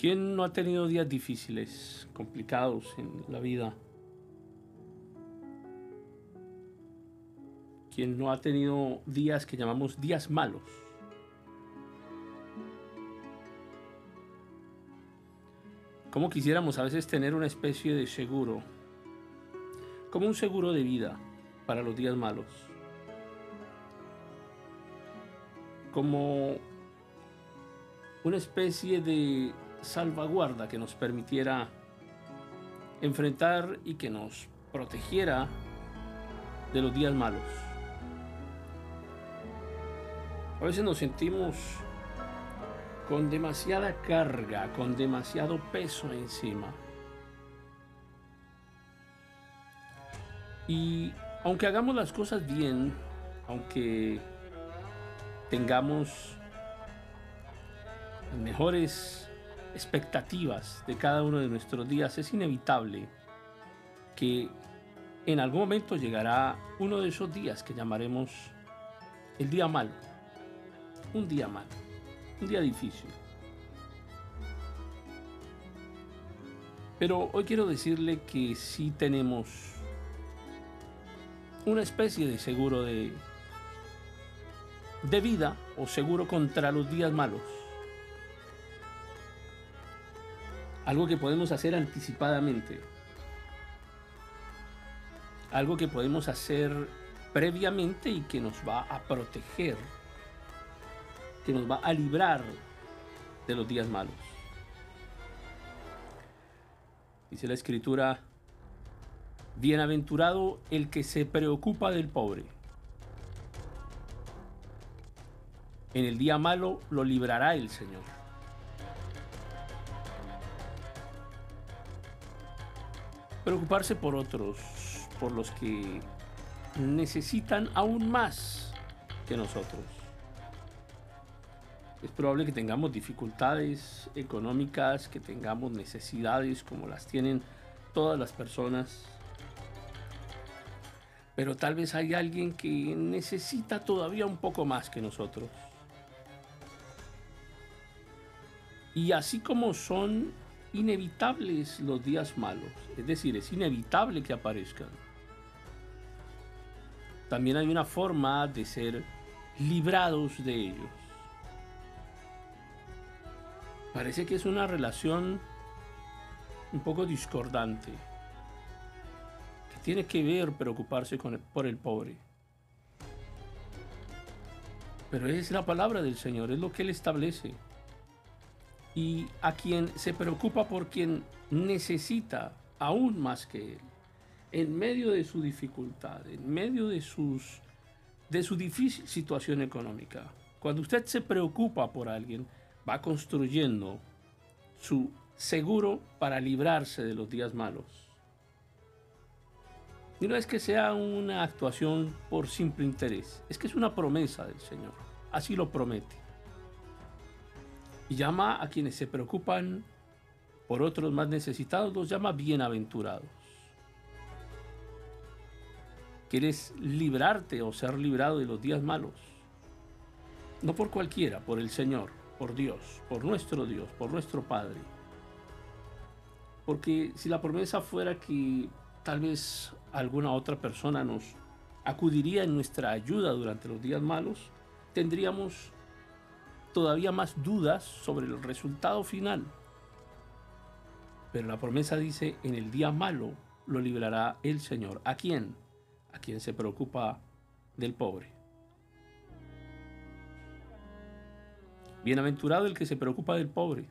¿Quién no ha tenido días difíciles, complicados en la vida? ¿Quién no ha tenido días que llamamos días malos? ¿Cómo quisiéramos a veces tener una especie de seguro? Como un seguro de vida para los días malos. Como una especie de salvaguarda que nos permitiera enfrentar y que nos protegiera de los días malos. A veces nos sentimos con demasiada carga, con demasiado peso encima. Y aunque hagamos las cosas bien, aunque tengamos mejores expectativas de cada uno de nuestros días, es inevitable que en algún momento llegará uno de esos días que llamaremos el día malo. Un día malo, un día difícil. Pero hoy quiero decirle que sí tenemos una especie de seguro de, de vida o seguro contra los días malos. Algo que podemos hacer anticipadamente, algo que podemos hacer previamente y que nos va a proteger, que nos va a librar de los días malos. Dice la escritura, bienaventurado el que se preocupa del pobre. En el día malo lo librará el Señor. Preocuparse por otros, por los que necesitan aún más que nosotros. Es probable que tengamos dificultades económicas, que tengamos necesidades como las tienen todas las personas. Pero tal vez hay alguien que necesita todavía un poco más que nosotros. Y así como son inevitables los días malos, es decir, es inevitable que aparezcan. También hay una forma de ser librados de ellos. Parece que es una relación un poco discordante, que tiene que ver preocuparse por el pobre. Pero es la palabra del Señor, es lo que Él establece y a quien se preocupa por quien necesita aún más que él, en medio de su dificultad, en medio de, sus, de su difícil situación económica. Cuando usted se preocupa por alguien, va construyendo su seguro para librarse de los días malos. Y no es que sea una actuación por simple interés, es que es una promesa del Señor. Así lo promete y llama a quienes se preocupan por otros más necesitados, los llama bienaventurados. ¿Quieres librarte o ser librado de los días malos? No por cualquiera, por el Señor, por Dios, por nuestro Dios, por nuestro Padre. Porque si la promesa fuera que tal vez alguna otra persona nos acudiría en nuestra ayuda durante los días malos, tendríamos todavía más dudas sobre el resultado final. Pero la promesa dice, en el día malo lo librará el Señor. ¿A quién? A quien se preocupa del pobre. Bienaventurado el que se preocupa del pobre.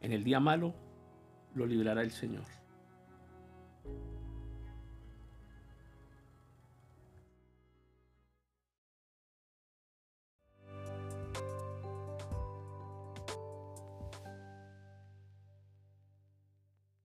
En el día malo lo librará el Señor.